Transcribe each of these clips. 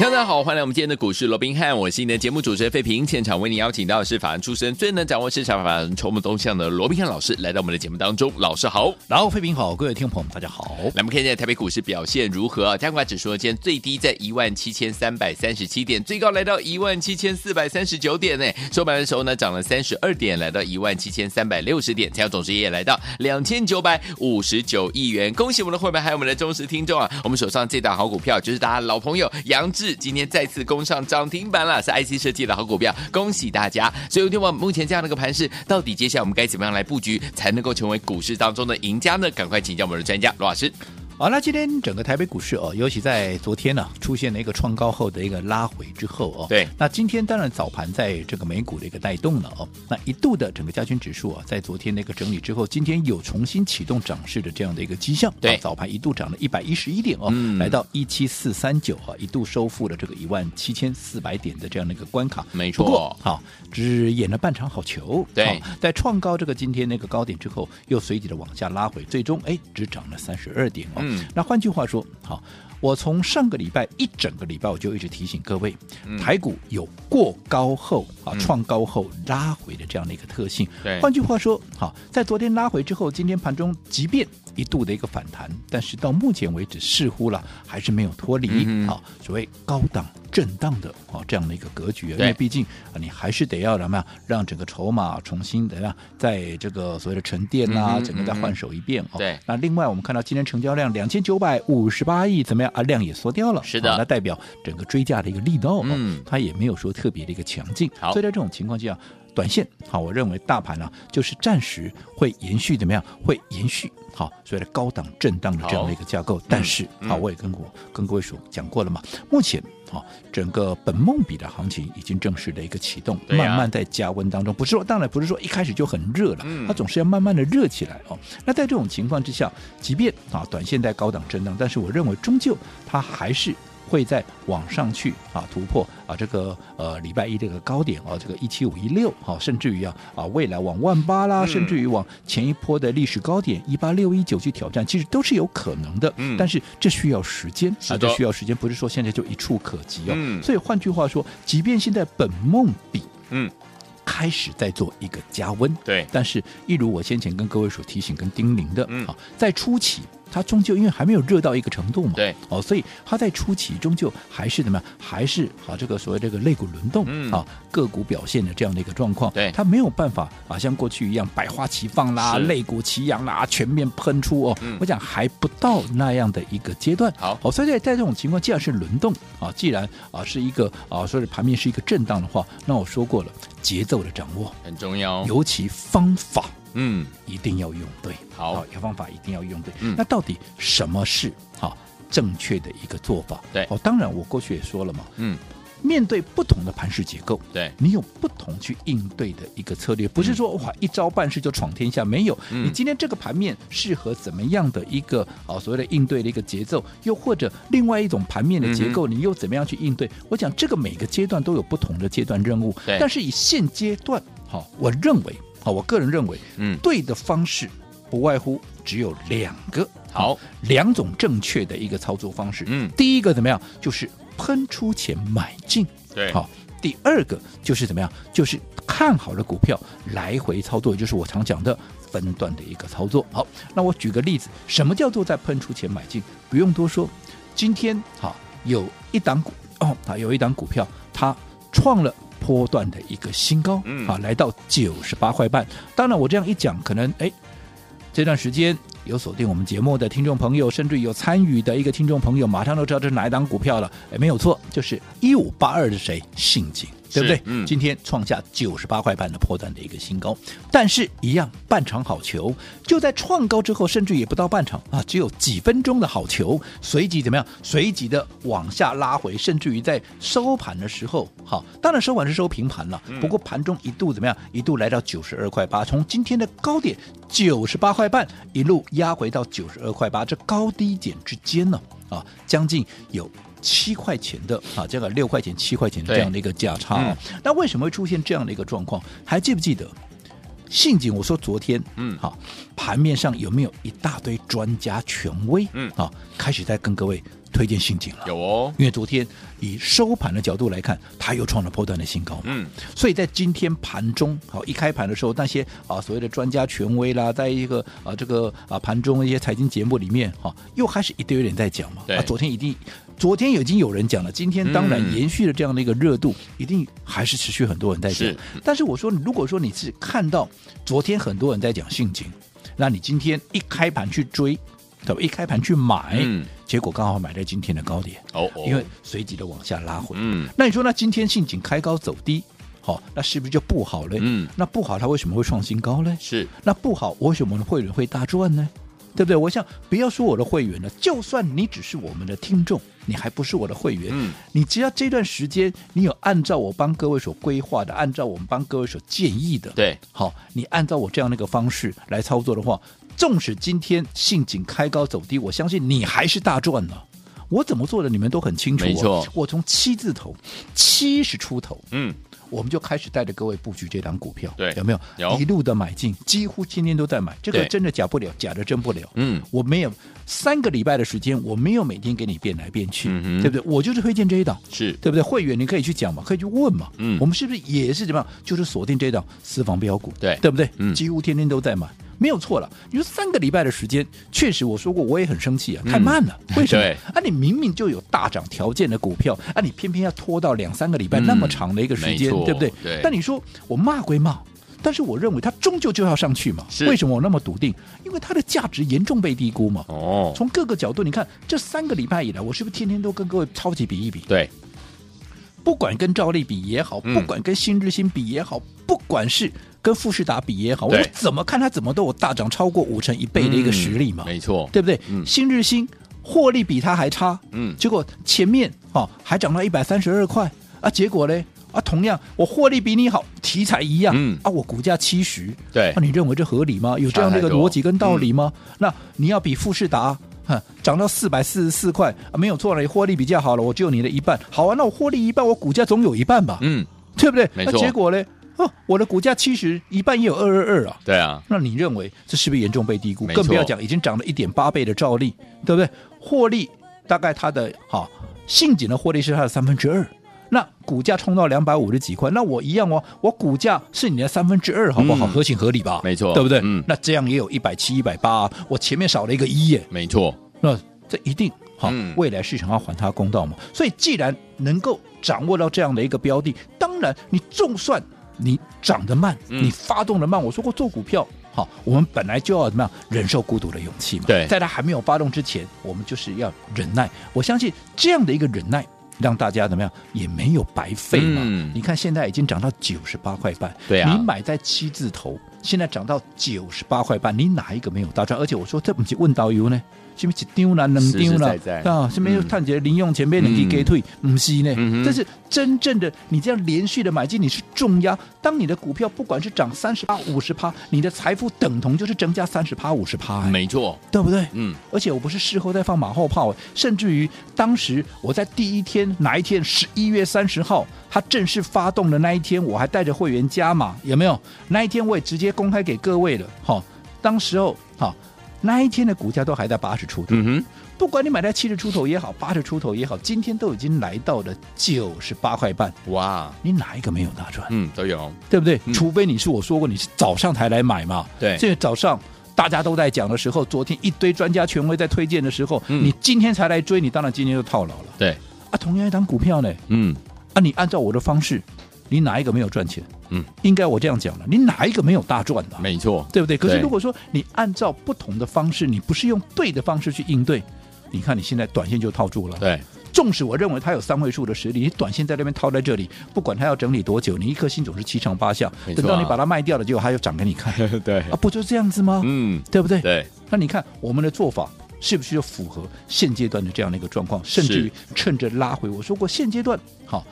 大家好，欢迎来我们今天的股市罗宾汉，我是你的节目主持人费平。现场为你邀请到的是法案出身、最能掌握市场法案筹码动向的罗宾汉老师，来到我们的节目当中。老师好，然后费平好，各位听众朋友们大家好。来，我们看一下台北股市表现如何啊？加权指数今天最低在一万七千三百三十七点，最高来到一万七千四百三十九点呢。收盘的时候呢，涨了三十二点，来到一万七千三百六十点，成交总值也来到两千九百五十九亿元。恭喜我们的会员还有我们的忠实听众啊！我们手上这档好股票就是大家老朋友杨志，今天再次。攻上涨停板了，是 IC 设计的好股票，恭喜大家！所以，听我目前这样的一个盘势，到底接下来我们该怎么样来布局，才能够成为股市当中的赢家呢？赶快请教我们的专家罗老师。好，那今天整个台北股市哦，尤其在昨天呢、啊，出现了一个创高后的一个拉回之后哦，对，那今天当然早盘在这个美股的一个带动了哦，那一度的整个加权指数啊，在昨天那个整理之后，今天有重新启动涨势的这样的一个迹象，对，早盘一度涨了一百一十一点哦，嗯、来到一七四三九啊，一度收复了这个一万七千四百点的这样的一个关卡，没错，不过好，只演了半场好球，对，在创高这个今天那个高点之后，又随即的往下拉回，最终哎，只涨了三十二点哦，嗯，那换句话。说好，我从上个礼拜一整个礼拜，我就一直提醒各位，嗯、台股有过高后啊，嗯、创高后拉回的这样的一个特性。对，换句话说，好，在昨天拉回之后，今天盘中即便一度的一个反弹，但是到目前为止，似乎了还是没有脱离啊、嗯、所谓高档震荡的啊这样的一个格局。因为毕竟啊，你还是得要怎么样，让整个筹码重新怎么样，在这个所谓的沉淀啦，嗯、整个再换手一遍哦。对，那另外我们看到今天成交量两千九百五十八亿，怎么样啊？量也缩掉了。是的，那代表整个追价的一个力道，嗯，它也没有说特别的一个强劲。好，所以在这种情况下。短线好，我认为大盘呢、啊、就是暂时会延续怎么样？会延续好，所谓的高档震荡的这样的一个架构。但是好，我也跟我跟各位说讲过了嘛，目前啊，整个本梦比的行情已经正式的一个启动，慢慢在加温当中。不是说，当然不是说一开始就很热了，它总是要慢慢的热起来哦。那在这种情况之下，即便啊短线在高档震荡，但是我认为终究它还是。会再往上去啊，突破啊这个呃礼拜一这个高点啊，这个一七五一六好，甚至于啊啊未来往万八啦，嗯、甚至于往前一波的历史高点一八六一九去挑战，其实都是有可能的。嗯，但是这需要时间啊，这需要时间，不是说现在就一触可及哦。嗯，所以换句话说，即便现在本梦比嗯开始在做一个加温，对，但是一如我先前跟各位所提醒跟叮咛的，嗯，啊，在初期。它终究因为还没有热到一个程度嘛，对，哦，所以它在初期终究还是怎么样？还是啊，这个所谓这个肋骨轮动、嗯、啊，个股表现的这样的一个状况，对，它没有办法啊，像过去一样百花齐放啦，肋骨齐扬啦，全面喷出哦。嗯、我讲还不到那样的一个阶段。好，哦，所以在在这种情况，既然是轮动啊，既然啊是一个啊，所以盘面是一个震荡的话，那我说过了，节奏的掌握很重要，尤其方法。嗯，一定要用对，好，有方法一定要用对。嗯，那到底什么是好正确的一个做法？对，哦，当然我过去也说了嘛，嗯，面对不同的盘势结构，对，你有不同去应对的一个策略，不是说哇一招半式就闯天下，没有。你今天这个盘面适合怎么样的一个啊所谓的应对的一个节奏，又或者另外一种盘面的结构，你又怎么样去应对？我讲这个每个阶段都有不同的阶段任务，对，但是以现阶段，好，我认为。好，我个人认为，嗯，对的方式不外乎只有两个，好，两种正确的一个操作方式。嗯，第一个怎么样？就是喷出前买进，对，好。第二个就是怎么样？就是看好的股票来回操作，就是我常讲的分段的一个操作。好，那我举个例子，什么叫做在喷出前买进？不用多说，今天好有一档股哦，啊有一档股票它创了。波段的一个新高，嗯，啊，来到九十八块半。当然，我这样一讲，可能哎，这段时间有锁定我们节目的听众朋友，甚至有参与的一个听众朋友，马上都知道这是哪一档股票了。哎，没有错，就是一五八二的谁？信景。对不对？嗯今天创下九十八块半的破断的一个新高，但是一样半场好球，就在创高之后，甚至也不到半场啊，只有几分钟的好球，随即怎么样？随即的往下拉回，甚至于在收盘的时候，好，当然收盘是收平盘了，不过盘中一度怎么样？一度来到九十二块八，从今天的高点九十八块半一路压回到九十二块八，这高低点之间呢，啊，将近有。七块钱的啊，这个六块钱、七块钱这样的一个价差哦。那为什么会出现这样的一个状况？还记不记得？信锦，我说昨天，嗯，好，盘面上有没有一大堆专家权威，嗯，啊，开始在跟各位推荐信锦了？有哦，因为昨天以收盘的角度来看，它又创了破段的新高，嗯，所以在今天盘中，好，一开盘的时候，那些啊所谓的专家权威啦，在一个啊这个啊盘中一些财经节目里面，哈，又开始一堆人在讲嘛，对，啊，昨天一定。昨天已经有人讲了，今天当然延续了这样的一个热度，嗯、一定还是持续很多人在讲。是但是我说，如果说你是看到昨天很多人在讲性情，那你今天一开盘去追，对吧？一开盘去买，嗯、结果刚好买在今天的高点，哦，哦，因为随即的往下拉回。嗯，那你说，那今天性情开高走低，好、哦，那是不是就不好嘞？嗯，那不好，它为什么会创新高嘞？是，那不好，为什么会员会大赚呢？对不对？我想不要说我的会员了，就算你只是我们的听众，你还不是我的会员，嗯，你只要这段时间你有按照我帮各位所规划的，按照我们帮各位所建议的，对，好，你按照我这样的一个方式来操作的话，纵使今天信景开高走低，我相信你还是大赚了。我怎么做的，你们都很清楚，哦，没错，我从七字头七十出头，嗯。我们就开始带着各位布局这档股票，对，有没有？有一路的买进，几乎天天都在买。这个真的假不了，假的真不了。嗯，我没有三个礼拜的时间，我没有每天给你变来变去，嗯、对不对？我就是推荐这一档，是对不对？会员你可以去讲嘛，可以去问嘛。嗯，我们是不是也是怎么样？就是锁定这一档私房标股，对，对不对？嗯，几乎天天都在买。没有错了，你说三个礼拜的时间，确实我说过，我也很生气啊，太慢了。嗯、为什么？啊，你明明就有大涨条件的股票，啊，你偏偏要拖到两三个礼拜那么长的一个时间，嗯、对不对？对。但你说我骂归骂，但是我认为它终究就要上去嘛。为什么我那么笃定？因为它的价值严重被低估嘛。哦。从各个角度，你看这三个礼拜以来，我是不是天天都跟各位超级比一比？对。不管跟赵丽比也好，不管跟新日新比也好，嗯、不管是。跟富士达比也好，我怎么看它怎么都有大涨超过五成一倍的一个实力嘛，嗯、没错，对不对？嗯、新日新获利比它还差，嗯，结果前面哦还涨到一百三十二块啊，结果呢啊同样我获利比你好，题材一样，嗯。啊我股价七十，对，那、啊、你认为这合理吗？有这样的一个逻辑跟道理吗？嗯、那你要比富士达哈涨到四百四十四块啊，没有错了，你获利比较好了，我就有你的一半，好啊，那我获利一半，我股价总有一半吧，嗯，对不对？没错，那结果呢？哦，我的股价七十，一半也有二二二啊。对啊，那你认为这是不是严重被低估？更不要讲已经涨了一点八倍的兆利，对不对？获利大概它的哈信锦的获利是它的三分之二，那股价冲到两百五十几块，那我一样哦，我股价是你的三分之二，好不好？嗯、合情合理吧？没错，对不对？嗯，那这样也有一百七、一百八，我前面少了一个一耶。没错，那这一定好，未来市场要还他公道嘛。所以既然能够掌握到这样的一个标的，当然你就算。你涨得慢，你发动的慢。嗯、我说过做股票，好，我们本来就要怎么样忍受孤独的勇气嘛。对，在它还没有发动之前，我们就是要忍耐。我相信这样的一个忍耐，让大家怎么样也没有白费嘛。嗯、你看现在已经涨到九十八块半，对啊，你买在七字头，现在涨到九十八块半，你哪一个没有大赚？而且我说这不是问导游呢。什么一丢了，两丢了啊？什么又探觉零用钱被人给给退？不是呢，但是真正的你这样连续的买进，你是重压。当你的股票不管是涨三十趴、五十趴，你的财富等同就是增加三十趴、五十趴，没错，对不对？嗯。而且我不是事后再放马后炮，甚至于当时我在第一天哪一天，十一月三十号，它正式发动的那一天，我还带着会员加码，有没有？那一天我也直接公开给各位了，哈。当时候，哈。那一天的股价都还在八十出头，嗯哼，不管你买在七十出头也好，八十出头也好，今天都已经来到了九十八块半，哇！你哪一个没有大赚？嗯，都有，对不对？嗯、除非你是我说过你是早上才来买嘛，对，这个早上大家都在讲的时候，昨天一堆专家权威在推荐的时候，嗯、你今天才来追，你当然今天就套牢了。对，啊，同样一档股票呢，嗯，啊，你按照我的方式。你哪一个没有赚钱？嗯，应该我这样讲了，你哪一个没有大赚的？没错，对不对？可是如果说你按照不同的方式，你不是用对的方式去应对，你看你现在短线就套住了，对，纵使我认为它有三位数的实力，你短线在那边套在这里，不管它要整理多久，你一颗心总是七上八下。啊、等到你把它卖掉了，结果它又涨给你看。对啊，不就是这样子吗？嗯，对不对？对。那你看我们的做法是不是就符合现阶段的这样的一个状况？甚至于趁着拉回，我说过现阶段好。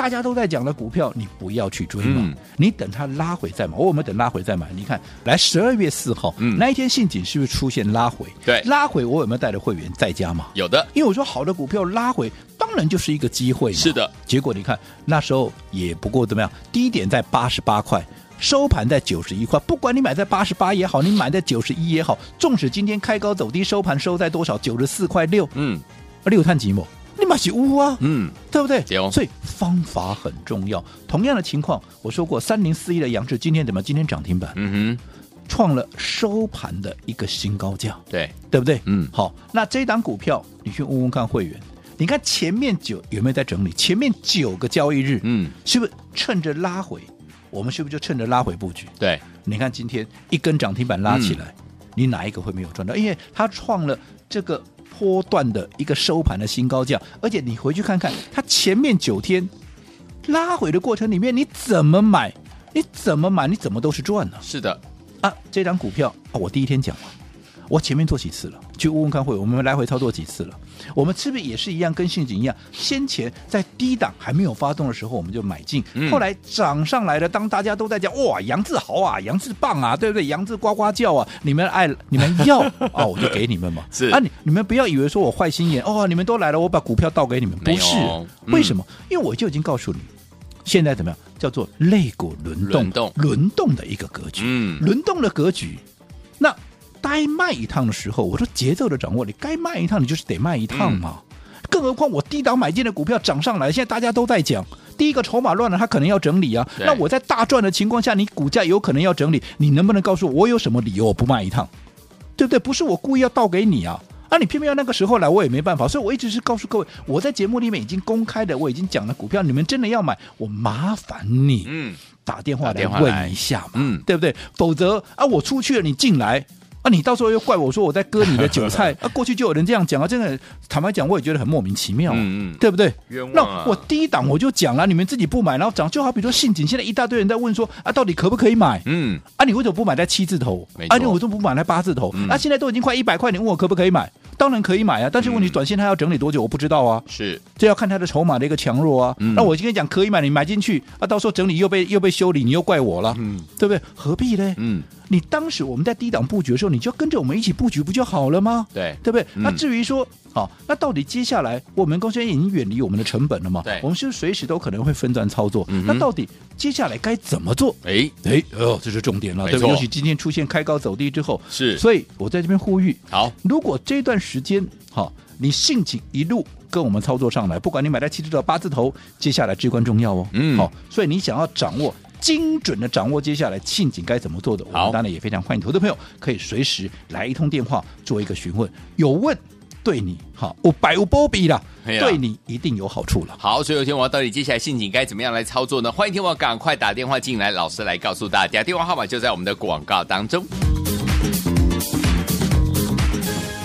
大家都在讲的股票，你不要去追嘛，嗯、你等它拉回再买。我有没有等拉回再买？你看，来十二月四号、嗯、那一天，信锦是不是出现拉回？对，拉回我有没有带着会员在家嘛？有的，因为我说好的股票拉回，当然就是一个机会嘛。是的，结果你看那时候也不过怎么样，低点在八十八块，收盘在九十一块。不管你买在八十八也好，你买在九十一也好，纵使今天开高走低，收盘收在多少？九十四块六。嗯，六探几亩？你买起屋啊，嗯，对不对？所以方法很重要。同样的情况，我说过，三零四一的杨志今天怎么？今天涨停板，嗯哼，创了收盘的一个新高价，对，对不对？嗯，好，那这档股票你去问问看会员，你看前面九有没有在整理？前面九个交易日，嗯，是不是趁着拉回，我们是不是就趁着拉回布局？对，你看今天一根涨停板拉起来，嗯、你哪一个会没有赚到？因为它创了这个。波段的一个收盘的新高价，而且你回去看看，它前面九天拉回的过程里面，你怎么买？你怎么买？你怎么都是赚的？是的，啊，这张股票啊，我第一天讲了。我前面做几次了？去问问看会，我们来回操作几次了？我们是不是也是一样，跟陷阱一样？先前在低档还没有发动的时候，我们就买进。嗯、后来涨上来了，当大家都在讲哇，杨志豪啊，杨志棒啊，对不对？杨志呱呱叫啊，你们爱你们要啊、哦，我就给你们嘛。是啊，你你们不要以为说我坏心眼哦，你们都来了，我把股票倒给你们，不是？嗯、为什么？因为我就已经告诉你，现在怎么样？叫做肋骨轮动，轮动，的一个格局。嗯，轮动的格局，那。该卖一趟的时候，我说节奏的掌握，你该卖一趟，你就是得卖一趟嘛。嗯、更何况我低档买进的股票涨上来，现在大家都在讲，第一个筹码乱了，它可能要整理啊。那我在大赚的情况下，你股价有可能要整理，你能不能告诉我，我有什么理由我不卖一趟？对不对？不是我故意要倒给你啊，啊，你偏偏要那个时候来，我也没办法。所以我一直是告诉各位，我在节目里面已经公开的，我已经讲了股票，你们真的要买，我麻烦你，嗯，打电话来问一下嘛，嗯，对不对？否则啊，我出去了，你进来。啊！你到时候又怪我说我在割你的韭菜 啊！过去就有人这样讲啊，真的坦白讲，我也觉得很莫名其妙，嗯嗯，对不对？冤枉啊！那我第一档我就讲了，你们自己不买，然后涨，就好比说信锦，现在一大堆人在问说啊，到底可不可以买？嗯，啊，你为什么不买在七字头？啊，你为什么不买在八字头？啊，现在都已经快一百块，你问我可不可以买？当然可以买啊，但是问题短线它要整理多久，我不知道啊。是，这要看它的筹码的一个强弱啊。那我今天讲可以买，你买进去啊，到时候整理又被又被修理，你又怪我了，嗯，对不对？何必呢？嗯。你当时我们在低档布局的时候，你就跟着我们一起布局不就好了吗？对，对不对？嗯、那至于说，好，那到底接下来我们公司已经远离我们的成本了嘛？对，我们是随时都可能会分段操作？嗯、那到底接下来该怎么做？哎哎哦，这是重点了，错对不对？尤其今天出现开高走低之后，是，所以我在这边呼吁，好，如果这段时间好，你性情一路跟我们操作上来，不管你买在七字头、八字头，接下来至关重要哦。嗯，好，所以你想要掌握。精准的掌握接下来庆景该怎么做的，好我们当然也非常欢迎投资朋友可以随时来一通电话做一个询问，有问对你好，我百无波比了，对你一定有好处了。好，所以有天我到底接下来陷阱该怎么样来操作呢？欢迎天我赶快打电话进来，老师来告诉大家，电话号码就在我们的广告当中。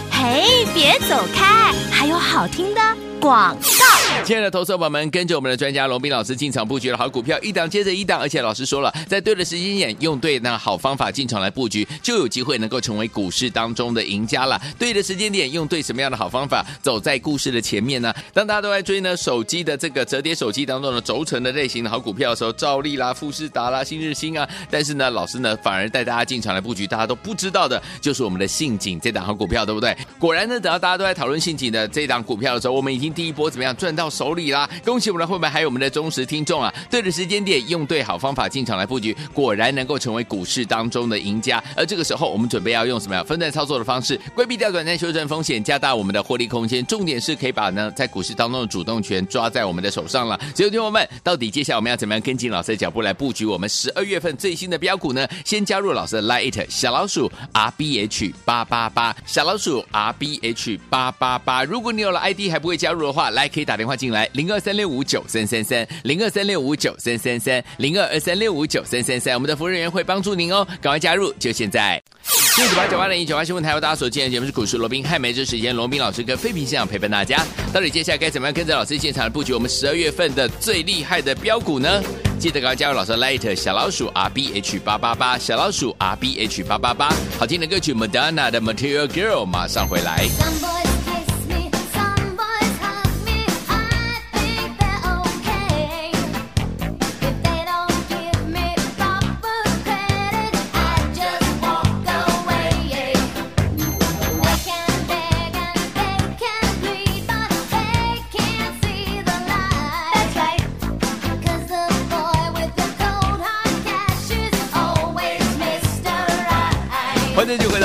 嘿，别走开，还有好听的广告。亲爱的投资者们，跟着我们的专家龙斌老师进场布局的好股票，一档接着一档，而且老师说了，在对的时间点，用对那好方法进场来布局，就有机会能够成为股市当中的赢家了。对的时间点，用对什么样的好方法，走在故事的前面呢？当大家都在追呢手机的这个折叠手机当中的轴承的类型的好股票的时候，兆利啦、富士达啦、新日兴啊，但是呢，老师呢反而带大家进场来布局，大家都不知道的就是我们的信锦这档好股票，对不对？果然呢，等到大家都在讨论信锦的这档股票的时候，我们已经第一波怎么样赚到手里啦！恭喜我们的会员，还有我们的忠实听众啊！对的时间点，用对好方法进场来布局，果然能够成为股市当中的赢家。而这个时候，我们准备要用什么样分段操作的方式，规避掉短暂修正风险，加大我们的获利空间。重点是可以把呢在股市当中的主动权抓在我们的手上了。所以，听友们，到底接下来我们要怎么样跟进老师的脚步来布局我们十二月份最新的标股呢？先加入老师的 Lite 小老鼠 R B H 八八八，小老鼠 R B H 八八八。如果你有了 ID 还不会加入的话，来可以打电话进来零。二三六五九三三三，零二三六五九三三三，零二二三六五九三三三，我们的服务人员会帮助您哦，赶快加入，就现在。六九八九八零一九八新闻台，由大家所见的节目是股市罗宾汉，每日时间罗宾老师跟费平现场陪伴大家。到底接下来该怎么样跟着老师现场来布局我们十二月份的最厉害的标股呢？记得赶快加入老师的 Light 小老鼠 R B H 八八八小老鼠 R B H 八八八，好听的歌曲 Madonna 的 Material Girl 马上回来。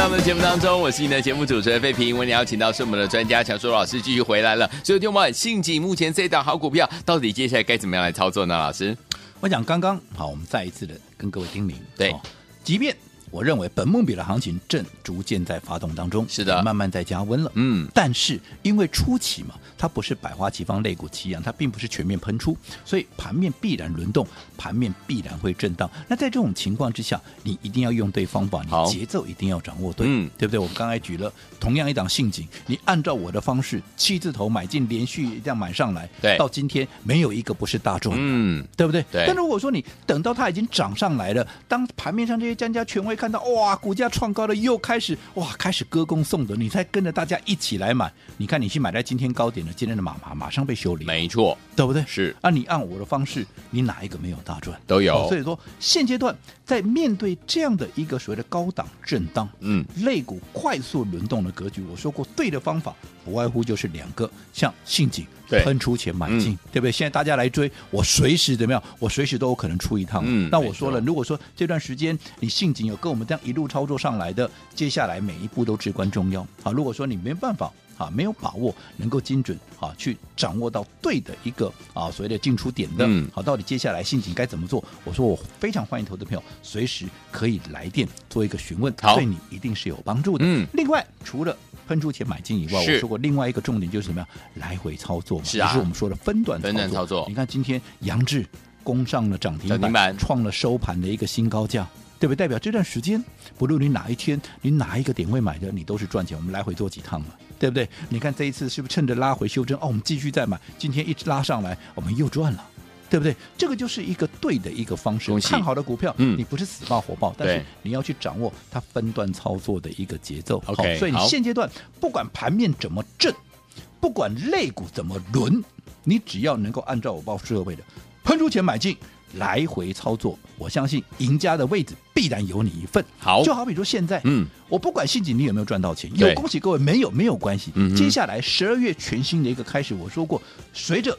到我们的节目当中，我是你的节目主持人费平。为你邀请到是我们的专家强叔老师继续回来了。所以，听我们信锦目前这一档好股票，到底接下来该怎么样来操作呢？老师，我讲刚刚好，我们再一次的跟各位叮咛，对，哦、即便我认为本梦比的行情正逐渐在发动当中，是的，慢慢在加温了，嗯，但是因为初期嘛。它不是百花齐放、肋骨齐扬，它并不是全面喷出，所以盘面必然轮动，盘面必然会震荡。那在这种情况之下，你一定要用对方法，你节奏一定要掌握对，嗯，对不对？我们刚才举了同样一档陷阱，你按照我的方式，七字头买进，连续这样买上来，对，到今天没有一个不是大赚，嗯，对不对？对。但如果说你等到它已经涨上来了，当盘面上这些专家权威看到哇，股价创高了，又开始哇，开始歌功颂德，你才跟着大家一起来买。你看，你去买在今天高点的，今天的马马马。上被修理，没错，对不对？是啊，你按我的方式，你哪一个没有大赚？都有。哦、所以说，现阶段在面对这样的一个所谓的高档震荡，嗯，类股快速轮动的格局，我说过，对的方法不外乎就是两个，像信锦喷出钱买进，对不对？现在大家来追，我随时怎么样？我随时都有可能出一趟。嗯，那我说了，如果说这段时间你信锦有跟我们这样一路操作上来的，接下来每一步都至关重要。啊，如果说你没办法。啊，没有把握能够精准啊，去掌握到对的一个啊所谓的进出点的，嗯，好，到底接下来信锦该怎么做？我说我非常欢迎投资朋友随时可以来电做一个询问，对你一定是有帮助的。嗯，另外除了喷出钱买进以外，我说过另外一个重点就是什么呀？来回操作嘛，是啊，就是我们说的分段分段操作。你看今天杨志攻上了涨停板，创了收盘的一个新高价。对不对？代表这段时间，不论你哪一天，你哪一个点位买的，你都是赚钱。我们来回做几趟嘛，对不对？你看这一次是不是趁着拉回修正？哦，我们继续再买。今天一直拉上来，我们又赚了，对不对？这个就是一个对的一个方式。看好的股票，嗯，你不是死抱活抱，但是你要去掌握它分段操作的一个节奏。OK，所以你现阶段不管盘面怎么震，不管类股怎么轮，你只要能够按照我报设位的喷出钱买进。来回操作，我相信赢家的位置必然有你一份。好，就好比说现在，嗯，我不管信锦你有没有赚到钱，有恭喜各位，没有没有关系。嗯，接下来十二月全新的一个开始，我说过，随着。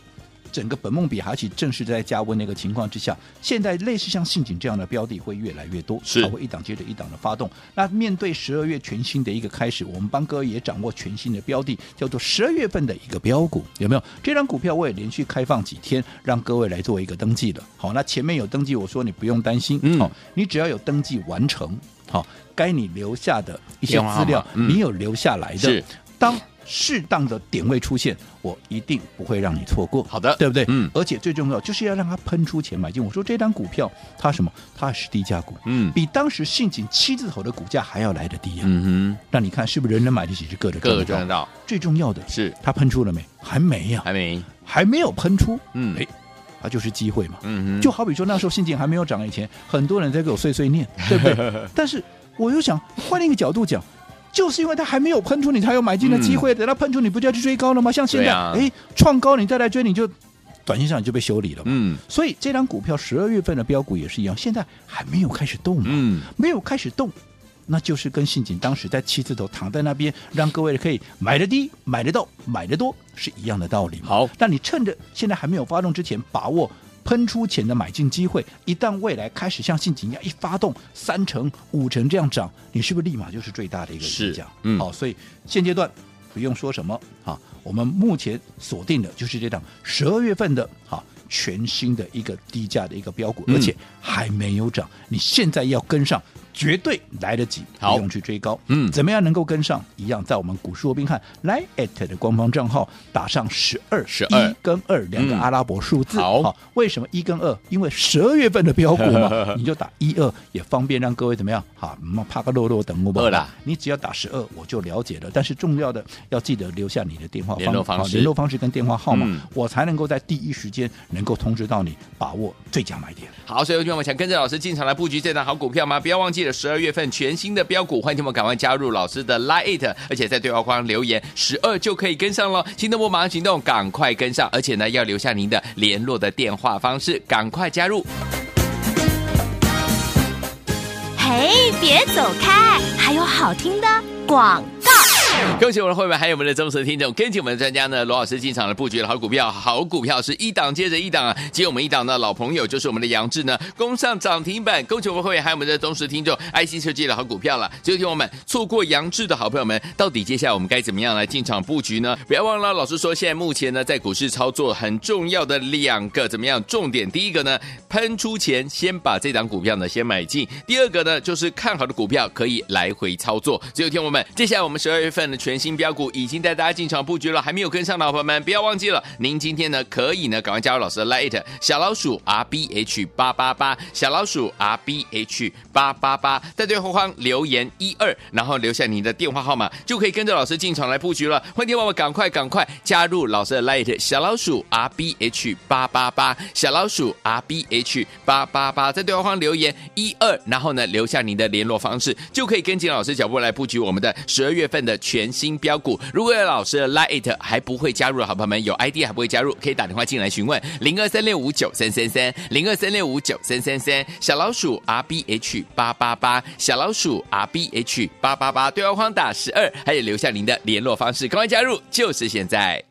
整个本梦比还起正式在加温那个情况之下，现在类似像信锦这样的标的会越来越多，是，它会一档接着一档的发动。那面对十二月全新的一个开始，我们帮各位也掌握全新的标的，叫做十二月份的一个标股，有没有？这张股票我也连续开放几天，让各位来做一个登记了。好，那前面有登记，我说你不用担心，嗯，好，你只要有登记完成，好，该你留下的一些资料，你有留下来的，当。适当的点位出现，我一定不会让你错过。好的，对不对？嗯。而且最重要就是要让它喷出钱买进。我说这张股票它什么？它是低价股，嗯，比当时信锦七字头的股价还要来得低啊。嗯哼。那你看是不是人人买得起，是个个赚得到？赚得到。最重要的是它喷出了没？还没呀、啊，还没，还没有喷出。嗯，哎，它就是机会嘛。嗯哼。就好比说那时候信锦还没有涨以前，很多人在给我碎碎念，对不对？但是我又想换另一个角度讲。就是因为它还没有喷出，你才有买进的机会。等它喷出，你不就要去追高了吗？像现在，哎、啊，创高你再来追，你就短线上你就被修理了。嗯，所以这张股票十二月份的标股也是一样，现在还没有开始动嘛。嗯，没有开始动，那就是跟信锦当时在七字头躺在那边，让各位可以买得低、买得到、买得多是一样的道理。好，那你趁着现在还没有发动之前，把握。喷出钱的买进机会，一旦未来开始像信锦一样一发动三成、五成这样涨，你是不是立马就是最大的一个赢家？嗯，好，所以现阶段不用说什么啊，我们目前锁定的就是这档十二月份的哈全新的一个低价的一个标股，而且还没有涨，你现在要跟上绝对来得及，不用去追高。嗯怎么样能够跟上？一样在我们股市罗宾汉 Line@ 的官方账号打上十二十二一跟二两个阿拉伯数字。嗯好为什么一跟二？因为十二月份的标股嘛，你就打一二也方便让各位怎么样？好，怕个漏漏等我吧。你只要打十二，我就了解了。但是重要的要记得留下你的电话联络方式好联络方式跟电话号码，嗯我才能够在第一时间能够通知到你，把握最佳买点。好，所以有听我们想跟着老师进场来布局这档好股票吗？不要忘记了十二月份全新的标股，欢迎听我们赶快加入老师的 Lite，而且在对话框留言十二就可以跟上喽。心动不马上行动，赶快跟上，而且呢要留下您的联络的电话方式，赶快加入。嘿，别走开，还有好听的广告。恭喜我们的会员，还有我们的忠实听众，跟紧我们的专家呢，罗老师进场了布局的好股票，好股票是一档接着一档啊！接我们一档的老朋友就是我们的杨志呢，攻上涨停板。恭喜我们会员，还有我们的忠实听众，IC 设计的好股票了。只有听我们错过杨志的好朋友们，到底接下来我们该怎么样来进场布局呢？不要忘了，老师说现在目前呢，在股市操作很重要的两个怎么样重点？第一个呢，喷出前先把这档股票呢先买进；第二个呢，就是看好的股票可以来回操作。只有听我们，接下来我们十二月份的全新标股已经带大家进场布局了，还没有跟上的好朋友们，不要忘记了，您今天呢可以呢赶快加入老师的 Light 小老鼠 R B H 八八八，小老鼠 R B H 八八八，在对话框留言一二，然后留下你的电话号码，就可以跟着老师进场来布局了。欢迎听我们赶快赶快加入老师的 Light 小老鼠 R B H 八八八，小老鼠 R B H 八八八，在对话框留言一二，然后呢留下您的联络方式，就可以跟紧老师脚步来布局我们的十二月份的全全新标股。如果有老师的 Lite 还不会加入的好朋友们，有 ID 还不会加入，可以打电话进来询问零二三六五九三三三零二三六五九三三三小老鼠 R B H 八八八小老鼠 R B H 八八八对话框打十二，还有留下您的联络方式，赶快加入，就是现在。